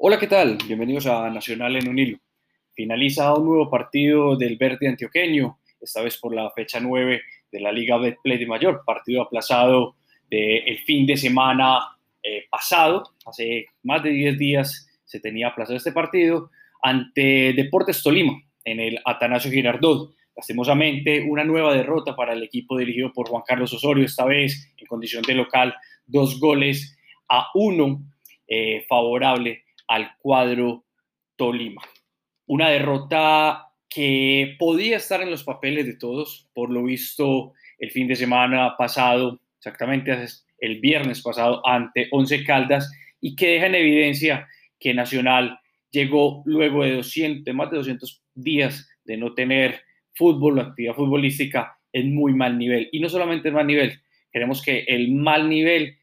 Hola, ¿qué tal? Bienvenidos a Nacional en un hilo. Finaliza un nuevo partido del verde antioqueño, esta vez por la fecha 9 de la Liga Betplay de Mayor, partido aplazado del fin de semana eh, pasado, hace más de 10 días se tenía aplazado este partido ante Deportes Tolima en el Atanasio Girardot. Lastimosamente, una nueva derrota para el equipo dirigido por Juan Carlos Osorio, esta vez en condición de local, dos goles a uno eh, favorable al cuadro Tolima. Una derrota que podía estar en los papeles de todos, por lo visto el fin de semana pasado, exactamente el viernes pasado, ante Once Caldas, y que deja en evidencia que Nacional llegó luego de, 200, más de 200 días de no tener fútbol o actividad futbolística en muy mal nivel. Y no solamente en mal nivel, queremos que el mal nivel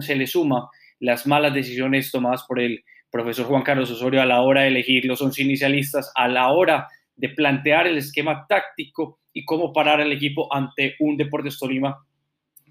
se le suma las malas decisiones tomadas por el profesor Juan Carlos Osorio a la hora de elegir los once inicialistas, a la hora de plantear el esquema táctico y cómo parar al equipo ante un Deportes Tolima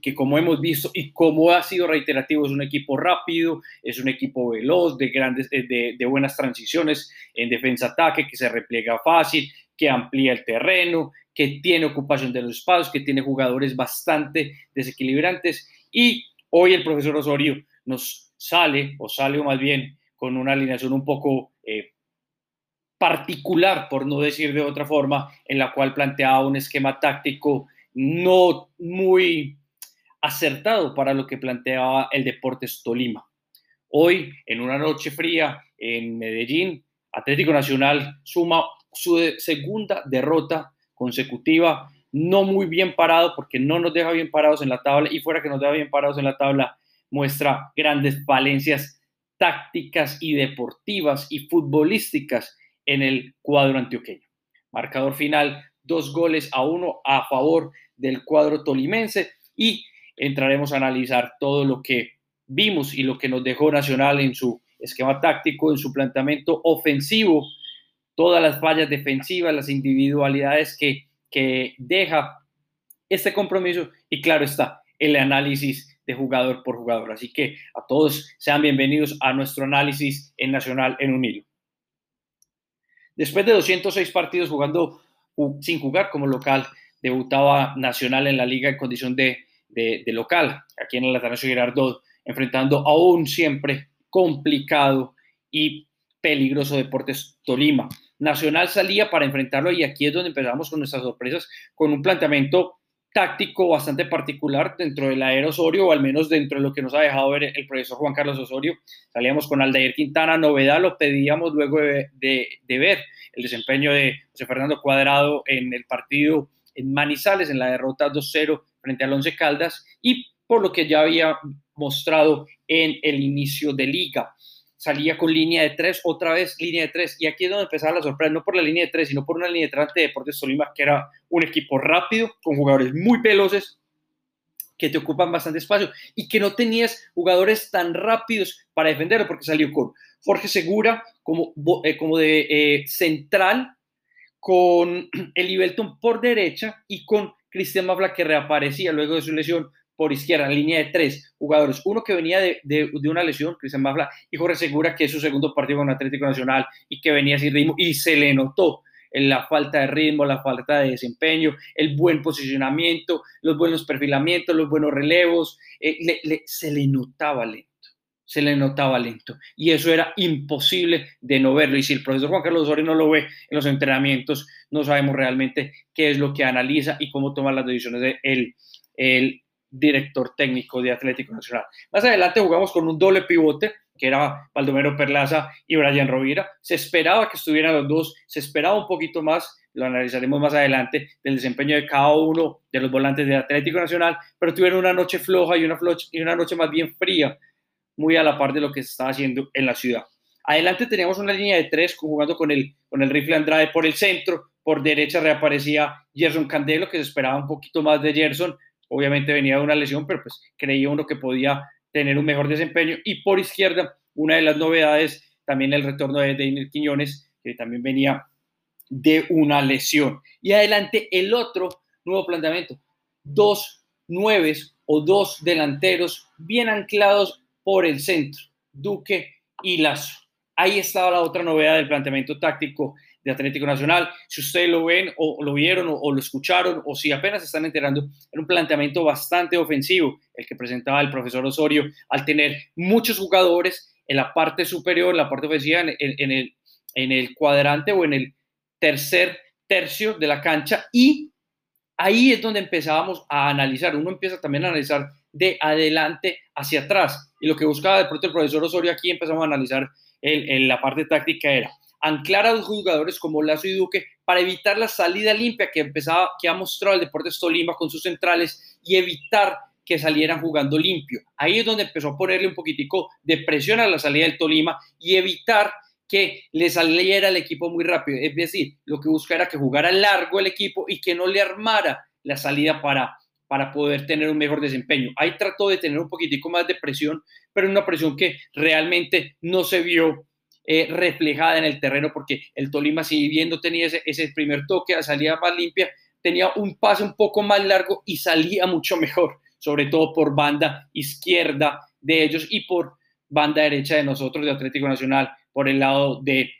que como hemos visto y como ha sido reiterativo, es un equipo rápido, es un equipo veloz, de, grandes, de, de buenas transiciones en defensa-ataque, que se repliega fácil, que amplía el terreno, que tiene ocupación de los espacios, que tiene jugadores bastante desequilibrantes. Y hoy el profesor Osorio nos sale, o sale o más bien, con una alineación un poco eh, particular, por no decir de otra forma, en la cual planteaba un esquema táctico no muy acertado para lo que planteaba el Deportes Tolima. Hoy, en una noche fría en Medellín, Atlético Nacional suma su segunda derrota consecutiva, no muy bien parado porque no nos deja bien parados en la tabla y fuera que nos deja bien parados en la tabla, muestra grandes valencias tácticas y deportivas y futbolísticas en el cuadro antioqueño. Marcador final, dos goles a uno a favor del cuadro tolimense y entraremos a analizar todo lo que vimos y lo que nos dejó Nacional en su esquema táctico, en su planteamiento ofensivo, todas las fallas defensivas, las individualidades que, que deja este compromiso y claro está, el análisis de jugador por jugador. Así que a todos sean bienvenidos a nuestro análisis en Nacional en un hilo. Después de 206 partidos jugando sin jugar como local, debutaba Nacional en la liga en condición de, de, local, aquí en el Atanasio Girardot, enfrentando aún siempre complicado y peligroso Deportes Tolima. Nacional salía para enfrentarlo y aquí es donde empezamos con nuestras sorpresas, con un planteamiento táctico bastante particular dentro del aero Osorio, o al menos dentro de lo que nos ha dejado ver el profesor Juan Carlos Osorio. Salíamos con Aldair Quintana, novedad, lo pedíamos luego de, ver el desempeño de José Fernando Cuadrado en el partido en Manizales, en la derrota 2-0 frente al Once Caldas, y por lo que ya había mostrado en el inicio de liga salía con línea de tres, otra vez línea de tres. Y aquí es donde empezaba la sorpresa, no por la línea de tres, sino por una línea de tres de Deportes Tolima, que era un equipo rápido, con jugadores muy veloces, que te ocupan bastante espacio y que no tenías jugadores tan rápidos para defenderlo, porque salió con Jorge Segura como, eh, como de eh, central, con el Ibelton por derecha y con Cristian Mafla que reaparecía luego de su lesión por izquierda, línea de tres jugadores. Uno que venía de, de, una lesión, Cristian Mafla, y Jorge Segura, que es su segundo partido con Atlético Nacional y que venía sin ritmo, y se le notó la falta de ritmo, la falta de desempeño, el buen posicionamiento, los buenos perfilamientos, los buenos relevos, eh, se le notaba lento, se le notaba lento. Y eso era imposible de no verlo. Y si el profesor Juan Carlos Osorio no lo ve en los entrenamientos, no sabemos realmente qué es lo que analiza y cómo toma las decisiones de él. Director técnico de Atlético Nacional. Más adelante jugamos con un doble pivote, que era Baldomero Perlaza y Brian Rovira. Se esperaba que estuvieran los dos, se esperaba un poquito más, lo analizaremos más adelante, del desempeño de cada uno de los volantes de Atlético Nacional, pero tuvieron una noche floja y una, y una noche más bien fría, muy a la par de lo que se estaba haciendo en la ciudad. Adelante teníamos una línea de tres jugando con el, con el rifle Andrade por el centro, por derecha reaparecía Gerson Candelo, que se esperaba un poquito más de Gerson, obviamente venía de una lesión, pero pues creía uno que podía tener un mejor desempeño. Y por izquierda, una de las novedades, también el retorno de Daniel Quiñones, que también venía de una lesión. Y adelante el otro nuevo planteamiento, dos nueves o dos delanteros bien anclados por el centro, Duque y Lazo. Ahí estaba la otra novedad del planteamiento táctico de Atlético Nacional. Si ustedes lo ven o, lo vieron o, lo escucharon o si apenas se están enterando, era un planteamiento bastante ofensivo el que presentaba el profesor Osorio al tener muchos jugadores en la parte superior, en la parte ofensiva, en, el, en el cuadrante o en el tercer tercio de la cancha y ahí es donde empezábamos a analizar. Uno empieza también a analizar de adelante hacia atrás. Y lo que buscaba de pronto el profesor Osorio aquí empezamos a analizar en la parte táctica era anclar a los jugadores como Lazo y Duque para evitar la salida limpia que empezaba, que ha mostrado el Deportes Tolima con sus centrales y evitar que salieran jugando limpio. Ahí es donde empezó a ponerle un poquitico de presión a la salida del Tolima y evitar que le saliera el equipo muy rápido. Es decir, lo que buscaba era que jugara largo el equipo y que no le armara la salida para, para poder tener un mejor desempeño. Ahí trató de tener un poquitico más de presión, pero una presión que realmente no se vio eh, reflejada en el terreno porque el Tolima, si viendo tenía ese, primer toque, salía más limpia, tenía un pase un poco más largo y salía mucho mejor, sobre todo por banda izquierda de ellos y por banda derecha de nosotros de Atlético Nacional, por el lado de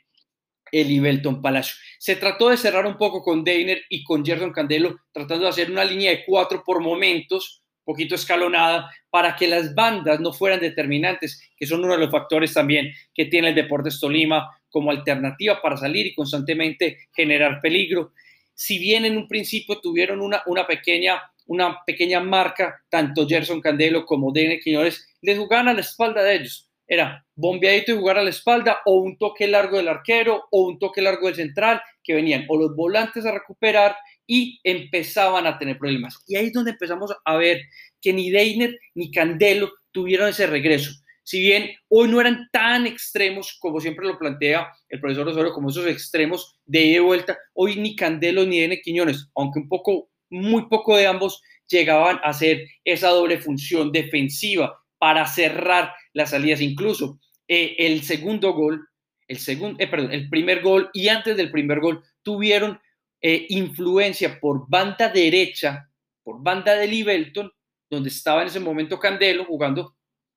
el Ibelton Palacio. Se trató de cerrar un poco con Deiner y con Gerson Candelo, tratando de hacer una línea de cuatro por momentos, poquito escalonada, para que las bandas no fueran determinantes, que son uno de los factores también que tiene el Deportes Tolima como alternativa para salir y constantemente generar peligro. Si bien en un principio tuvieron una, una, pequeña, una pequeña marca, tanto Gerson Candelo como Dene Quiñones, les jugaban a la espalda de ellos. Era bombeadito y jugar a la espalda, o un toque largo del arquero, o un toque largo del central, que venían o los volantes a recuperar y empezaban a tener problemas. Y ahí es donde empezamos a ver que ni Deiner ni Candelo tuvieron ese regreso. Si bien hoy no eran tan extremos como siempre lo plantea el profesor Osorio, como esos extremos de ida y vuelta, hoy ni Candelo ni Dene Quiñones, aunque un poco, muy poco de ambos, llegaban a hacer esa doble función defensiva para cerrar las salidas. Incluso eh, el segundo gol, el, segundo, eh, perdón, el primer gol y antes del primer gol tuvieron eh, influencia por banda derecha, por banda de Libelton, donde estaba en ese momento Candelo jugando,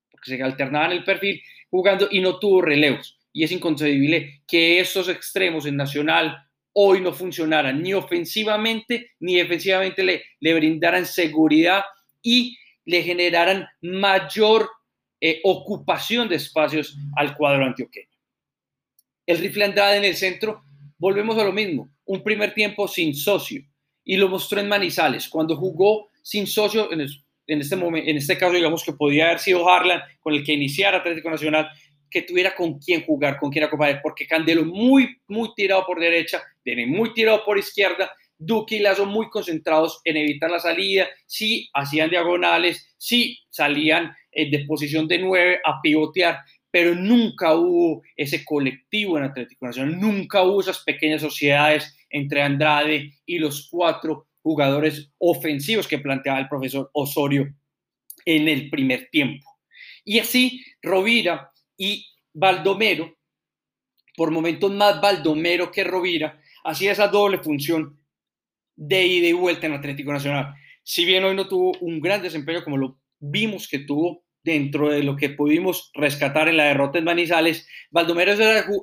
porque se alternaban el perfil, jugando y no tuvo relevos. Y es inconcebible que esos extremos en Nacional hoy no funcionaran ni ofensivamente ni defensivamente, le, le brindaran seguridad y le generaran mayor eh, ocupación de espacios al cuadro antioqueño. El rifle Andrade en el centro, volvemos a lo mismo un primer tiempo sin socio y lo mostró en Manizales, cuando jugó sin socio, en, este momento, en este caso digamos que podía haber sido Harlan con el que iniciara Atlético Nacional, que tuviera con quién jugar, con quién acompañar, porque Candelo muy, muy tirado por derecha, tiene muy tirado por izquierda, Duque y Lazo muy concentrados en evitar la salida, sí hacían diagonales, sí salían eh, de posición de nueve a pivotear, pero nunca hubo ese colectivo en Atlético Nacional, nunca hubo esas pequeñas sociedades entre Andrade y los cuatro jugadores ofensivos que planteaba el profesor Osorio en el primer tiempo. Y así Rovira y Baldomero, por momentos más Baldomero que Rovira, hacía esa doble función de ida y vuelta en Atlético Nacional. Si bien hoy no tuvo un gran desempeño como lo vimos que tuvo dentro de lo que pudimos rescatar en la derrota en Manizales, Baldomero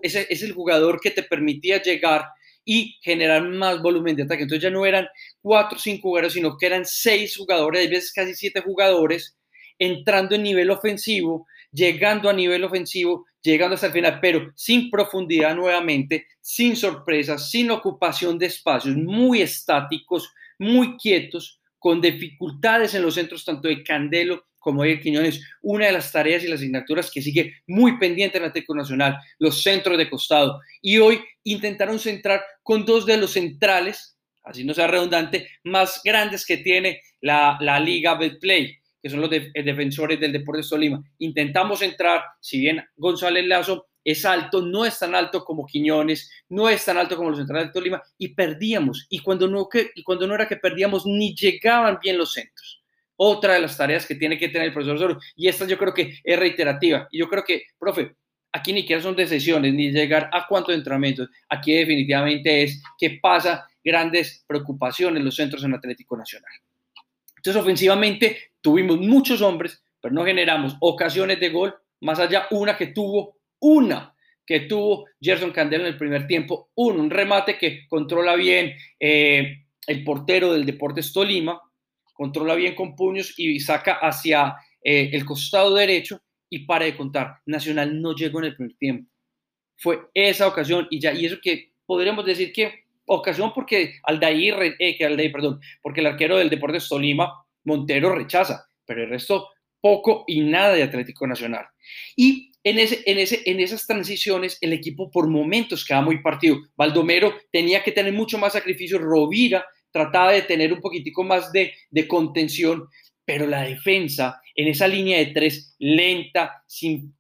es, es el jugador que te permitía llegar y generar más volumen de ataque. Entonces ya no eran cuatro o cinco jugadores, sino que eran seis jugadores, a veces casi siete jugadores, entrando en nivel ofensivo, llegando a nivel ofensivo, llegando hasta el final, pero sin profundidad nuevamente, sin sorpresas, sin ocupación de espacios, muy estáticos, muy quietos, con dificultades en los centros tanto de Candelo como de Quiñones, una de las tareas y las asignaturas que sigue muy pendiente en Técnica Nacional, los centros de costado. Y hoy intentaron centrar con dos de los centrales, así no sea redundante, más grandes que tiene la, la Liga Betplay, que son los defensores del Deportes Tolima. Intentamos entrar, si bien González Lazo es alto, no es tan alto como Quiñones, no es tan alto como los centrales de Tolima, y perdíamos. Y cuando no, que, y cuando no era que perdíamos, ni llegaban bien los centros otra de las tareas que tiene que tener el profesor Osorio. Y esta yo creo que es reiterativa. Y yo creo que, profe, aquí ni siquiera son decisiones, ni llegar a cuántos entrenamientos. Aquí definitivamente es que pasa grandes preocupaciones en los centros en Atlético Nacional. Entonces, ofensivamente, tuvimos muchos hombres, pero no generamos ocasiones de gol, más allá una que tuvo una que tuvo Gerson Candelo en el primer tiempo. Un remate que controla bien eh, el portero del Deportes Tolima, controla bien con puños y saca hacia eh, el costado derecho y para de contar. Nacional no llegó en el primer tiempo. Fue esa ocasión y ya, y eso que podríamos decir que ocasión porque Aldair, eh, que perdón, porque el arquero del Deportes Tolima, Montero, rechaza, pero el resto poco y nada de Atlético Nacional. Y en, ese, en, ese, en esas transiciones el equipo por momentos quedaba muy partido. Baldomero tenía que tener mucho más sacrificio, Rovira trataba de tener un poquitico más de, contención, pero la defensa en esa línea de tres lenta, sin,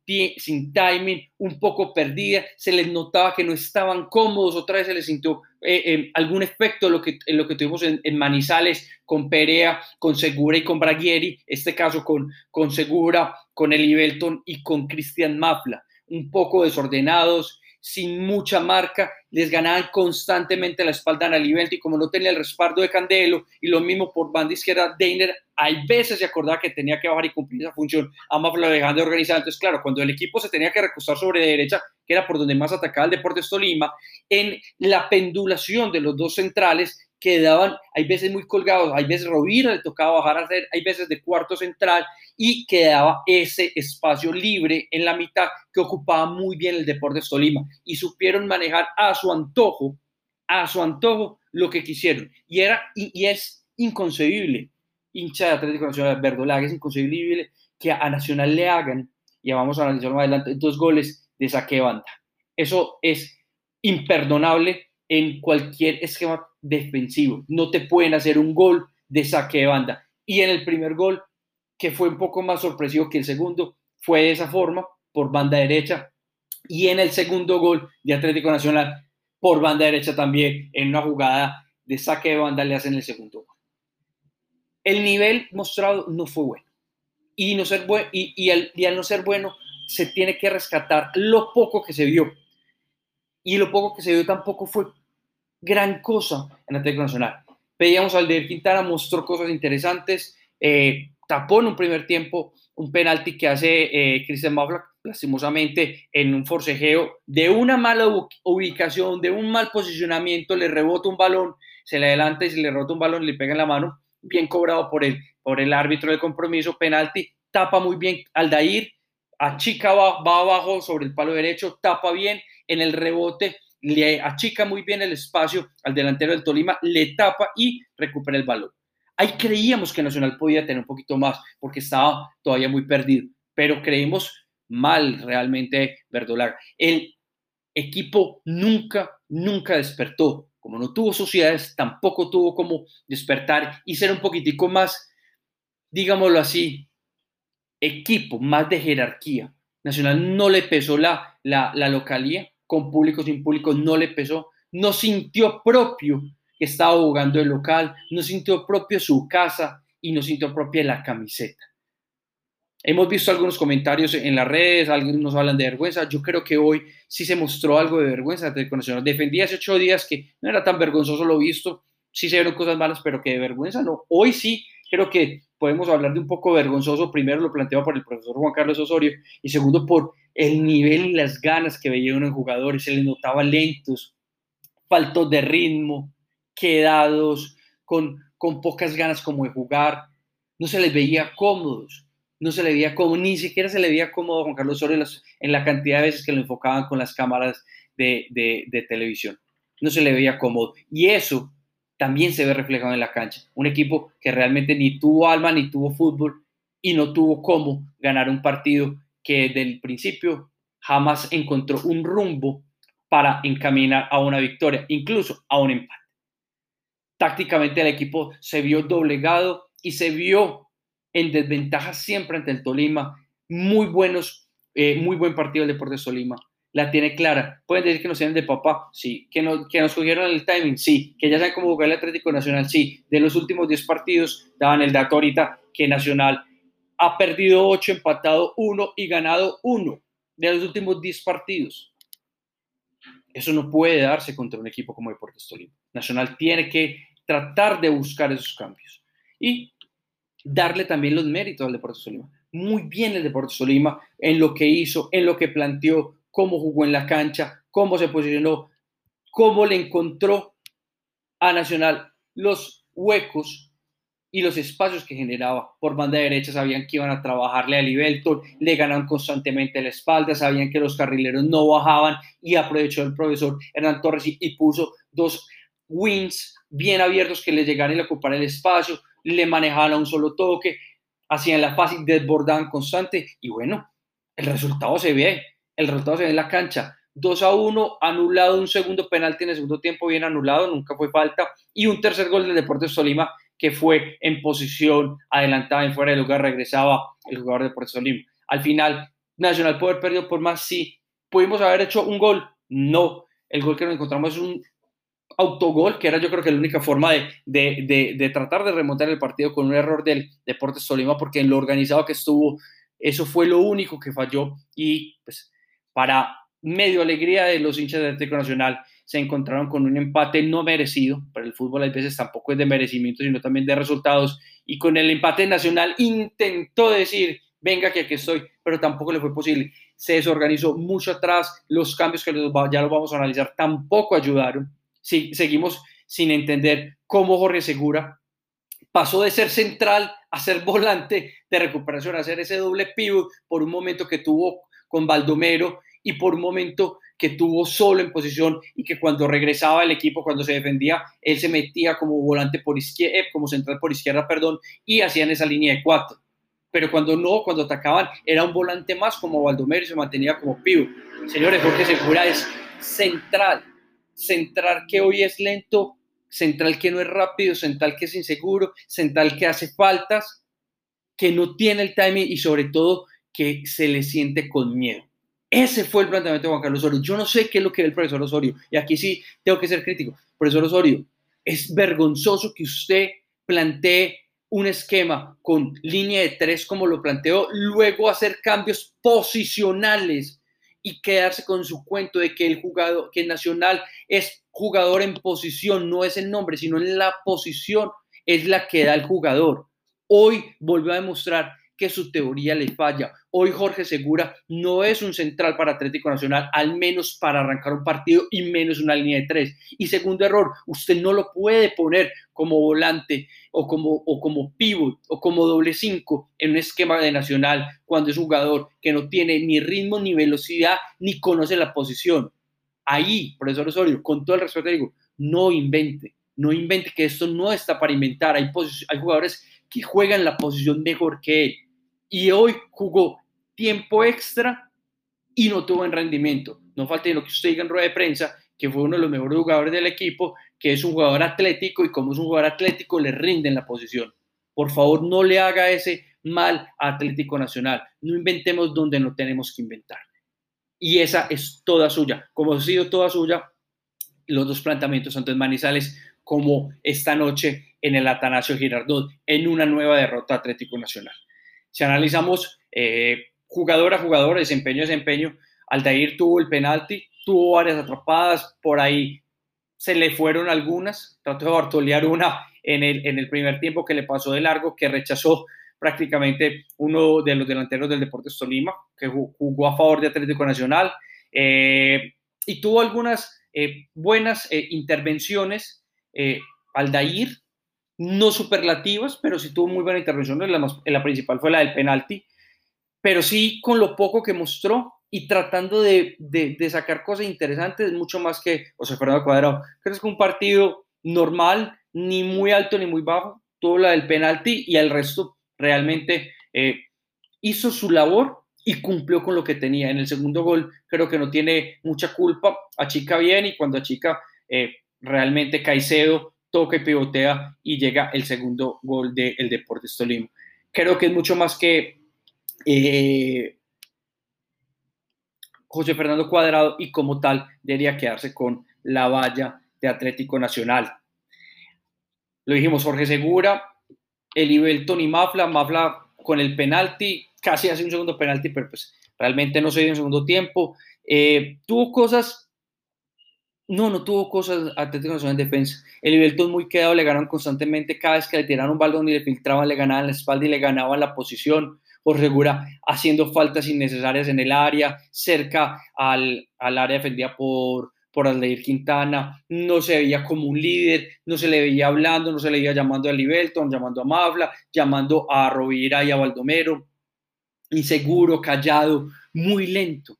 timing, un poco perdida, se les notaba que no estaban cómodos, otra vez se les sintió eh, eh, algún efecto lo que, en lo que tuvimos en, Manizales con Perea, con Segura y con Braguieri, este caso con, con Segura, con Eli Belton y con Cristian Mafla, un poco desordenados, sin mucha marca, les ganaban constantemente la espalda a Libelto y como no tenía el respaldo de Candelo y lo mismo por banda izquierda, Deiner hay veces se acordaba que tenía que bajar y cumplir esa función, ambas lo dejaban de organizar, entonces claro, cuando el equipo se tenía que recostar sobre derecha, que era por donde más atacaba el Deportes Tolima, en la pendulación de los dos centrales, quedaban, hay veces muy colgados, hay veces Rovira le tocaba bajar a hacer, hay veces de cuarto central y quedaba ese espacio libre en la mitad que ocupaba muy bien el Deportes Tolima y supieron manejar a su antojo, a su antojo lo que quisieron y era y, es inconcebible, hincha de Atlético Nacional Verdolaga, es inconcebible que a Nacional le hagan, y vamos a analizar más adelante, dos goles de saque de banda. Eso es imperdonable en cualquier esquema defensivo. No te pueden hacer un gol de saque de banda. Y en el primer gol, que fue un poco más sorpresivo que el segundo, fue de esa forma, por banda derecha. Y en el segundo gol de Atlético Nacional, por banda derecha también, en una jugada de saque de banda, le hacen el segundo gol. El nivel mostrado no fue bueno. Y, al no ser bueno, se tiene que rescatar lo poco que se vio. Y lo poco que se vio tampoco fue gran cosa en Atlético Nacional. Veíamos al de Quintana, mostró cosas interesantes, eh, tapó en un primer tiempo un penalti que hace eh, Cristian Mafla, lastimosamente, en un forcejeo de una mala ubicación, de un mal posicionamiento, le rebota un balón, se le adelanta y se le rebota un balón, le pega en la mano, bien cobrado por el, por el árbitro del compromiso, penalti, tapa muy bien Aldair, achica va, va abajo sobre el palo derecho, tapa bien, en el rebote le achica muy bien el espacio al delantero del Tolima, le tapa y recupera el balón. Ahí creíamos que Nacional podía tener un poquito más porque estaba todavía muy perdido, pero creímos mal realmente Verdolaga. El equipo nunca, nunca despertó. Como no tuvo sociedades, tampoco tuvo como despertar y ser un poquitico más, digámoslo así, equipo, más de jerarquía. Nacional no le pesó la, la, la localía, con público, sin público, no le pesó, no sintió propio que estaba jugando el local, no sintió propio su casa y no sintió propia la camiseta. Hemos visto algunos comentarios en las redes, algunos hablan de vergüenza. Yo creo que hoy sí se mostró algo de vergüenza de Nacional. Defendí hace ocho días que no era tan vergonzoso lo visto, sí se vieron cosas malas, pero que de vergüenza no. Hoy sí creo que podemos hablar de un poco vergonzoso. Primero lo planteado por el profesor Juan Carlos Osorio y segundo por el nivel y las ganas que veía uno en jugadores. Se les notaba lentos, faltos de ritmo, quedados, con, con pocas ganas como de jugar. No se les veía cómodos, no se le veía cómodo, ni siquiera se le veía cómodo a Juan Carlos Osorio en, la cantidad de veces que lo enfocaban con las cámaras de, de, de televisión. No se le veía cómodo. Y eso también se ve reflejado en la cancha. Un equipo que realmente ni tuvo alma ni tuvo fútbol y no tuvo cómo ganar un partido que desde el principio jamás encontró un rumbo para encaminar a una victoria, incluso a un empate. Tácticamente el equipo se vio doblegado y se vio en desventaja siempre ante el Tolima. Muy buenos, eh, muy buen partido el Deportes Tolima la tiene clara. Pueden decir que nos tienen de papá, sí. Que, no, que nos cogieron el timing, sí. Que ya saben cómo jugar el Atlético Nacional, sí. De los últimos 10 partidos, daban el dato ahorita que Nacional ha perdido 8, empatado 1 y ganado 1 de los últimos 10 partidos. Eso no puede darse contra un equipo como Deportes Tolima. Nacional tiene que tratar de buscar esos cambios y darle también los méritos al Deportes Tolima. Muy bien el Deportes Tolima en lo que hizo, en lo que planteó, cómo jugó en la cancha, cómo se posicionó, cómo le encontró a Nacional los huecos y los espacios que generaba. Por banda derecha, sabían que iban a trabajarle a Libelton, le ganaban constantemente la espalda, sabían que los carrileros no bajaban y aprovechó el profesor Hernán Torres y, puso dos wings bien abiertos que le llegaran y le ocuparan el espacio, le manejaban a un solo toque, hacían la fácil, desbordaban constante y bueno, el resultado se ve, el resultado se ve en la cancha. 2 a 1, anulado un segundo penalti en el segundo tiempo, bien anulado, nunca fue falta, y un tercer gol del Deportes Tolima que fue en posición adelantada en fuera de lugar, regresaba el jugador de Deportes Tolima. Al final, Nacional haber perdido por más, sí. ¿Pudimos haber hecho un gol? No. El gol que nos encontramos es un autogol, que era yo creo que la única forma de, de, de, tratar de remontar el partido con un error del Deportes Tolima, porque en lo organizado que estuvo, eso fue lo único que falló. Y pues para medio alegría de los hinchas del Atlético Nacional, se encontraron con un empate no merecido, pero el fútbol a veces tampoco es de merecimiento, sino también de resultados, y con el empate nacional intentó decir, venga que aquí estoy, pero tampoco le fue posible. Se desorganizó mucho atrás, los cambios que ya los vamos a analizar tampoco ayudaron. Sí, seguimos sin entender cómo Jorge Segura pasó de ser central a ser volante de recuperación, a hacer ese doble pivot por un momento que tuvo con Baldomero y por un momento que tuvo solo en posición y que cuando regresaba el equipo, cuando se defendía, él se metía como volante por izquierda, eh, como central por izquierda, perdón, y hacían esa línea de cuatro. Pero cuando no, cuando atacaban, era un volante más como Baldomero y se mantenía como pivo. Señores, Jorge Segura es central, central que hoy es lento, central que no es rápido, central que es inseguro, central que hace faltas, que no tiene el timing y sobre todo que se le siente con miedo. Ese fue el planteamiento de Juan Carlos Osorio. Yo no sé qué es lo que ve el profesor Osorio, y aquí sí tengo que ser crítico. Profesor Osorio, es vergonzoso que usted plantee un esquema con línea de tres como lo planteó, luego hacer cambios posicionales y quedarse con su cuento de que el jugador, que el Nacional es jugador en posición, no es el nombre, sino en la posición es la que da el jugador. Hoy volvió a demostrar que su teoría le falla. Hoy Jorge Segura no es un central para Atlético Nacional, al menos para arrancar un partido y menos una línea de tres. Y segundo error, usted no lo puede poner como volante o como, o como pivot o como doble cinco en un esquema de Nacional cuando es un jugador que no tiene ni ritmo ni velocidad ni conoce la posición. Ahí, profesor Osorio, con todo el respeto digo, no invente, no invente que esto no está para inventar. Hay, hay jugadores que juegan la posición mejor que él y hoy jugó tiempo extra y no tuvo en rendimiento. No falta lo que usted diga en rueda de prensa, que fue uno de los mejores jugadores del equipo, que es un jugador atlético y como es un jugador atlético le rinde en la posición. Por favor, no le haga ese mal a Atlético Nacional. No inventemos donde no tenemos que inventar. Y esa es toda suya. Como ha sido toda suya, los dos planteamientos, tanto en Manizales como esta noche en el Atanasio Girardot, en una nueva derrota Atlético Nacional. Si analizamos eh, jugador a jugador, desempeño a desempeño, Aldair tuvo el penalti, tuvo varias atrapadas, por ahí se le fueron algunas, trató de bartolear una en el, en el primer tiempo que le pasó de largo, que rechazó prácticamente uno de los delanteros del Deportes Tolima, que jugó a favor de Atlético Nacional, eh, y tuvo algunas eh, buenas intervenciones. Aldair no superlativas, pero sí tuvo muy buena intervención. La, la principal fue la del penalti, pero sí con lo poco que mostró y tratando de, sacar cosas interesantes, mucho más que José Fernando Cuadrado. Creo que es un partido normal, ni muy alto ni muy bajo. Tuvo la del penalti y el resto realmente eh, hizo su labor y cumplió con lo que tenía. En el segundo gol creo que no tiene mucha culpa, achica bien y cuando achica eh, realmente Caicedo toca y pivotea y llega el segundo gol del de Deportes Tolima. Creo que es mucho más que eh, José Fernando Cuadrado y como tal debería quedarse con la valla de Atlético Nacional. Lo dijimos, Jorge Segura, Elibelton y Mafla, Mafla con el penalti, casi hace un segundo penalti, pero pues realmente no se dio en segundo tiempo. Eh, tuvo cosas no, no tuvo cosas Atlético Nacional en defensa. El Ibelton muy quedado, le ganaron constantemente. Cada vez que le tiraron un balón y le filtraban, le ganaban la espalda y le ganaban la posición. Jorge Segura haciendo faltas innecesarias en el área, cerca al, al área defendida por, por Aldeir Quintana, no se veía como un líder, no se le veía hablando, no se le veía llamando a Libelton, llamando a Mavla, llamando a Rovira y a Baldomero, inseguro, callado, muy lento,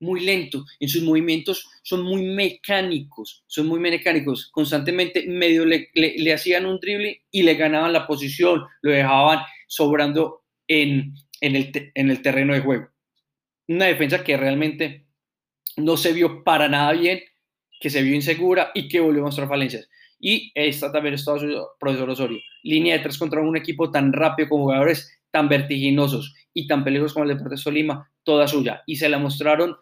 muy lento. En sus movimientos son muy mecánicos, son muy mecánicos. Constantemente medio le, hacían un drible y le ganaban la posición, lo dejaban sobrando en, en, el, en el terreno de juego. Una defensa que realmente no se vio para nada bien que se vio insegura y que volvió a mostrar falencias. Y esta también está profesor Osorio. Línea de tres contra un equipo tan rápido con jugadores tan vertiginosos y tan peligrosos como el Deportes Tolima, toda suya. Y se la mostraron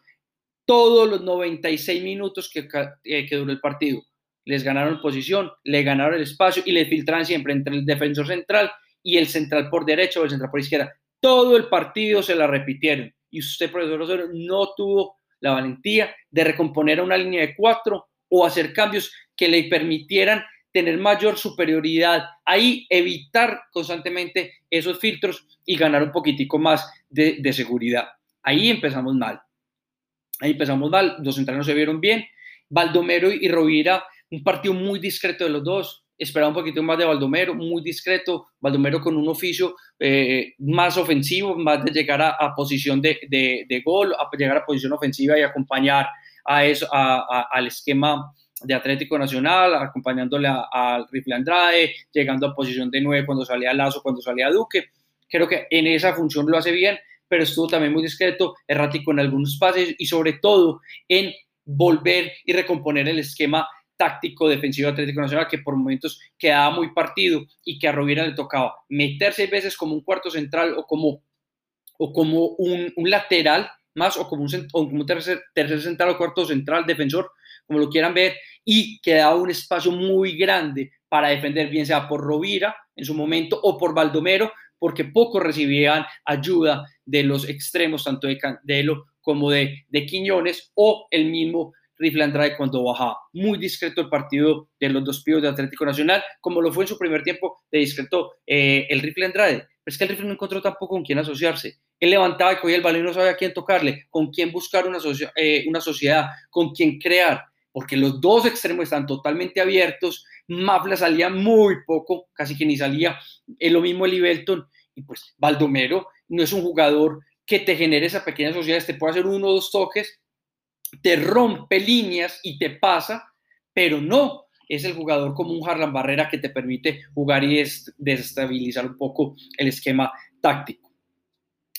todos los 96 minutos que, eh, que duró el partido. Les ganaron posición, le ganaron el espacio y le filtran siempre entre el defensor central y el central por derecha o el central por izquierda. Todo el partido se la repitieron. Y usted, profesor Osorio, no tuvo la valentía de recomponer una línea de cuatro o hacer cambios que le permitieran tener mayor superioridad, ahí evitar constantemente esos filtros y ganar un poquitico más de, seguridad. Ahí empezamos mal. Ahí empezamos mal, los centrales se vieron bien. Baldomero y Rovira, un partido muy discreto de los dos, esperaba un poquito más de Baldomero, muy discreto, Baldomero con un oficio eh, más ofensivo, más de llegar a, posición de, de, gol, a llegar a posición ofensiva y acompañar a eso, al esquema de Atlético Nacional, acompañándole al Rifle Andrade, llegando a posición de nueve cuando salía Lazo, cuando salía Duque. Creo que en esa función lo hace bien, pero estuvo también muy discreto, errático en algunos pases y sobre todo en volver y recomponer el esquema táctico defensivo Atlético Nacional que por momentos quedaba muy partido y que a Rovira le tocaba meter seis veces como un cuarto central o como, o como un, lateral más o como un, o como tercer, tercer central o cuarto central defensor, como lo quieran ver, y quedaba un espacio muy grande para defender, bien sea por Rovira en su momento o por Baldomero, porque pocos recibían ayuda de los extremos, tanto de Candelo como de, de Quiñones, o el mismo Rifle Andrade cuando bajaba. Muy discreto el partido de los dos pibos de Atlético Nacional, como lo fue en su primer tiempo de discreto eh, el Rifle Andrade. Pero es que el Rifle no encontró tampoco con quién asociarse. Él levantaba y cogía el balón y no sabía a quién tocarle, con quién buscar una, eh, una sociedad, con quién crear, porque los dos extremos están totalmente abiertos. Mafla salía muy poco, casi que ni salía. Es lo mismo el Ibelton. Y pues Baldomero no es un jugador que te genere esa pequeña sociedad, te puede hacer uno o dos toques te rompe líneas y te pasa, pero no es el jugador como un Harlan Barrera que te permite jugar y desestabilizar un poco el esquema táctico.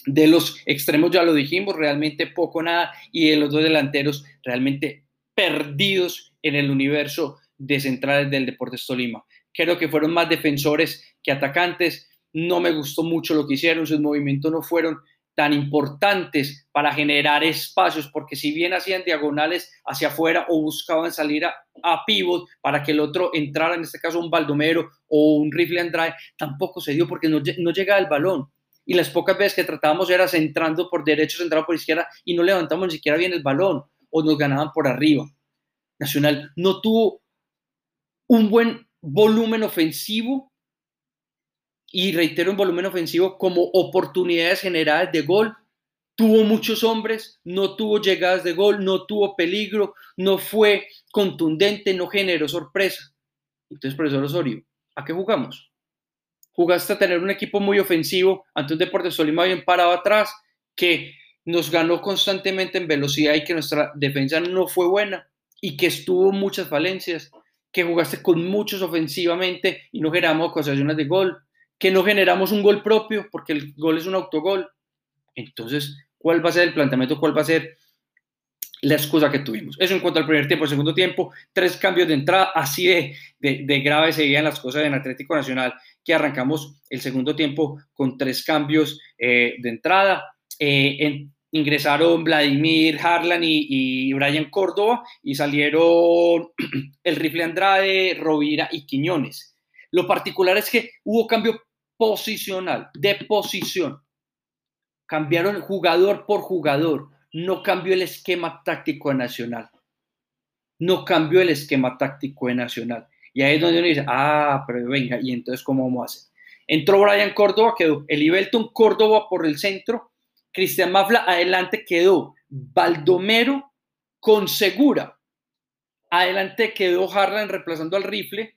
De los extremos ya lo dijimos, realmente poco nada, y de los dos delanteros realmente perdidos en el universo de centrales del Deportes Tolima. Creo que fueron más defensores que atacantes. No me gustó mucho lo que hicieron, sus movimientos no fueron tan importantes para generar espacios, porque si bien hacían diagonales hacia afuera o buscaban salir a, pivot para que el otro entrara, en este caso un Baldomero o un Rifle Andrade, tampoco se dio porque no, no llegaba el balón. Y las pocas veces que tratábamos era centrando por derecho, centrado por izquierda y no levantamos ni siquiera bien el balón o nos ganaban por arriba. Nacional no tuvo un buen volumen ofensivo y reitero en volumen ofensivo como oportunidades generadas de gol. Tuvo muchos hombres, no tuvo llegadas de gol, no tuvo peligro, no fue contundente, no generó sorpresa. Entonces, profesor Osorio, ¿a qué jugamos? Jugaste a tener un equipo muy ofensivo ante un Deportes Solima bien parado atrás, que nos ganó constantemente en velocidad y que nuestra defensa no fue buena y que estuvo muchas falencias, que jugaste con muchos ofensivamente y no generamos ocasiones de gol, que no generamos un gol propio, porque el gol es un autogol. Entonces, ¿cuál va a ser el planteamiento? ¿Cuál va a ser la excusa que tuvimos? Eso en cuanto al primer tiempo. El segundo tiempo, tres cambios de entrada, así de, de, grave seguían las cosas en Atlético Nacional, que arrancamos el segundo tiempo con tres cambios eh, de entrada. Eh, ingresaron Vladimir Harlan y, y, Brian Córdoba y salieron el rifle Andrade, Rovira y Quiñones. Lo particular es que hubo cambio posicional, de posición. Cambiaron jugador por jugador. No cambió el esquema táctico de Nacional. No cambió el esquema táctico de Nacional. Y ahí es donde uno dice, ah, pero venga, ¿y entonces cómo vamos a hacer? Entró Brian Córdoba, quedó Elibelton Córdoba por el centro, Cristian Mafla adelante quedó Baldomero con Segura. Adelante quedó Harlan reemplazando al rifle,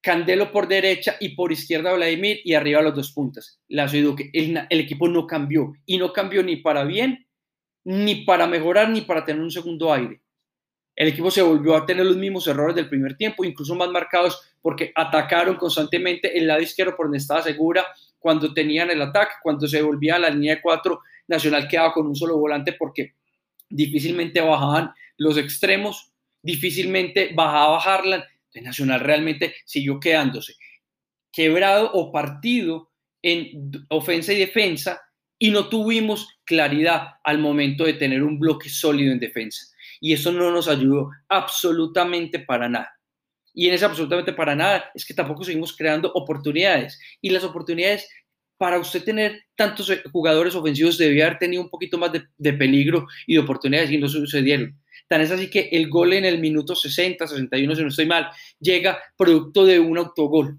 Candelo por derecha y por izquierda Vladimir y arriba los dos puntas. La Duque. El, el equipo no cambió y no cambió ni para bien, ni para mejorar, ni para tener un segundo aire. El equipo se volvió a tener los mismos errores del primer tiempo, incluso más marcados porque atacaron constantemente el lado izquierdo por donde estaba segura cuando tenían el ataque, cuando se volvía a la línea de cuatro, Nacional quedaba con un solo volante porque difícilmente bajaban los extremos, difícilmente bajaba Harlan, Nacional realmente siguió quedándose quebrado o partido en ofensa y defensa y no tuvimos claridad al momento de tener un bloque sólido en defensa. Y eso no nos ayudó absolutamente para nada. Y en ese absolutamente para nada es que tampoco seguimos creando oportunidades. Y las oportunidades, para usted tener tantos jugadores ofensivos, debía haber tenido un poquito más de, de peligro y de oportunidades y no sucedieron. Tan es así que el gol en el minuto 60, 61, si no estoy mal, llega producto de un autogol.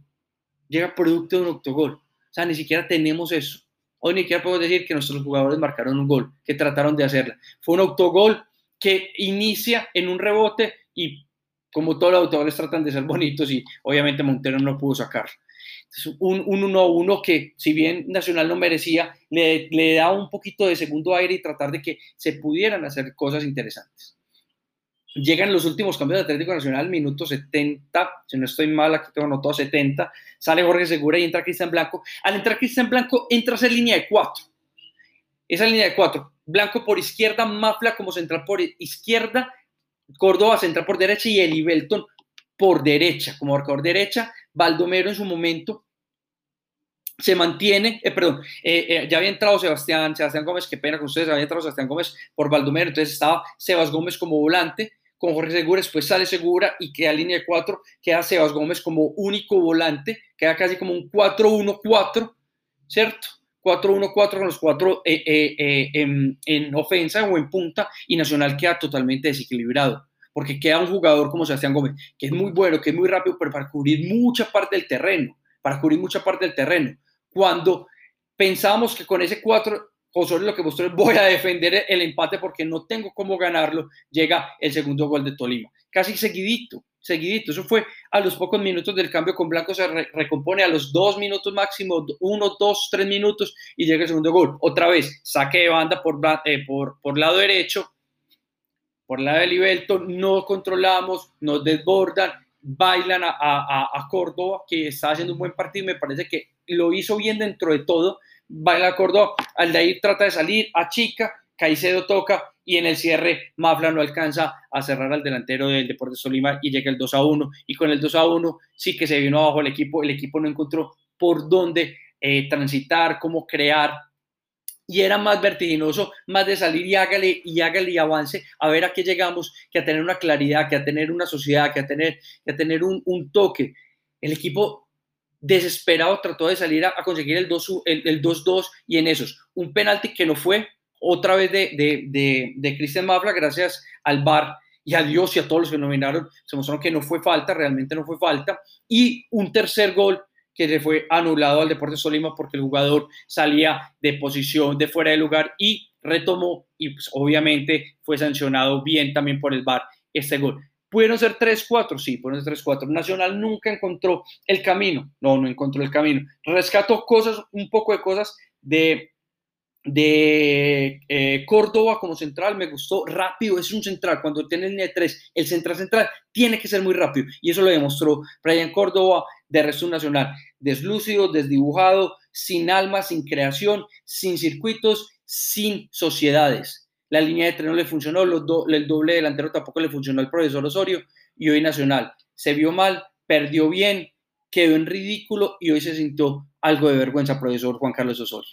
Llega producto de un autogol. O sea, ni siquiera tenemos eso. Hoy ni siquiera podemos decir que nuestros jugadores marcaron un gol, que trataron de hacerla. Fue un autogol que inicia en un rebote y como todos los autogoles tratan de ser bonitos y obviamente Montero no pudo sacar. Un 1-1 que si bien Nacional no merecía, le, da un poquito de segundo aire y tratar de que se pudieran hacer cosas interesantes. Llegan los últimos cambios de Atlético Nacional, minuto 70, si no estoy mal, aquí tengo anotado 70, sale Jorge Segura y entra Cristian Blanco. Al entrar Cristian Blanco, entra a ser línea de cuatro. Esa línea de cuatro, Blanco por izquierda, Mafla como central por izquierda, Córdoba central por derecha y Eli Belton por derecha, como marcador derecha, Baldomero en su momento se mantiene, eh, perdón, eh, eh, ya había entrado Sebastián, Sebastián Gómez, qué pena con ustedes, había entrado Sebastián Gómez por Baldomero, entonces estaba Sebas Gómez como volante, con Jorge Segura, después sale Segura y queda línea de cuatro, queda Sebas Gómez como único volante, queda casi como un 4-1-4, ¿cierto? 4-1-4 con los cuatro eh, en, ofensa o en punta y Nacional queda totalmente desequilibrado, porque queda un jugador como Sebastián Gómez, que es muy bueno, que es muy rápido, pero para cubrir mucha parte del terreno, para cubrir mucha parte del terreno. Cuando pensábamos que con ese 4 Osorio lo que mostró es voy a defender el empate porque no tengo cómo ganarlo, llega el segundo gol de Tolima. Casi seguidito, seguidito. Eso fue a los pocos minutos del cambio con Blanco, se recompone a los dos minutos máximo, uno, dos, tres minutos y llega el segundo gol. Otra vez, saque de banda por, eh, por, por lado derecho, por lado de Libelto, no controlamos, nos desbordan, bailan a, a, a Córdoba, que está haciendo un buen partido, me parece que lo hizo bien dentro de todo, baila Córdoba, Aldair trata de salir, a Chica, Caicedo toca y en el cierre Mafla no alcanza a cerrar al delantero del Deportes Tolima y llega el 2 a 1 y con el 2 a 1 sí que se vino abajo el equipo, el equipo no encontró por dónde eh, transitar, cómo crear y era más vertiginoso, más de salir y hágale y hágale y avance a ver a qué llegamos, que a tener una claridad, que a tener una sociedad, que a tener, a tener un, un toque. El equipo desesperado trató de salir a, conseguir el 2-2 el, y en esos un penalti que no fue otra vez de, de, de, Cristian Mafla gracias al VAR y a Dios y a todos los que nominaron se mostraron que no fue falta, realmente no fue falta y un tercer gol que se fue anulado al Deportes Solima porque el jugador salía de posición de fuera de lugar y retomó y pues, obviamente fue sancionado bien también por el VAR este gol. ¿Pudieron ser 3-4? Sí, pudieron ser 3-4. Nacional nunca encontró el camino. No, no encontró el camino. Rescató cosas, un poco de cosas de, de eh, Córdoba como central. Me gustó rápido. Es un central. Cuando tiene línea de 3, el central central tiene que ser muy rápido. Y eso lo demostró Brian Córdoba de Resto Nacional. Deslúcido, desdibujado, sin alma, sin creación, sin circuitos, sin sociedades la línea de tren no le funcionó, el doble delantero tampoco le funcionó al profesor Osorio y hoy Nacional se vio mal, perdió bien, quedó en ridículo y hoy se sintió algo de vergüenza, profesor Juan Carlos Osorio.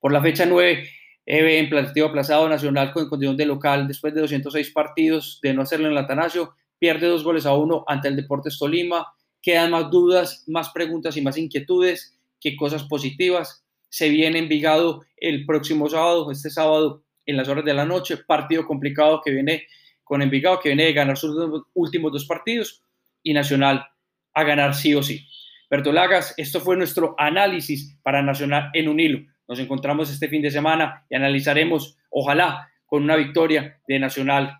Por la fecha 9, eh, en aplazado Nacional con condición de local, después de 206 partidos de no hacerlo en la Atanasio, pierde dos goles a uno ante el Deportes Tolima, quedan más dudas, más preguntas y más inquietudes que cosas positivas. Se viene Envigado el próximo sábado, este sábado en las horas de la noche, partido complicado que viene con Envigado, que viene de ganar sus últimos dos partidos y Nacional a ganar sí o sí. Bertolagas, esto fue nuestro análisis para Nacional en un hilo. Nos encontramos este fin de semana y analizaremos, ojalá, con una victoria de Nacional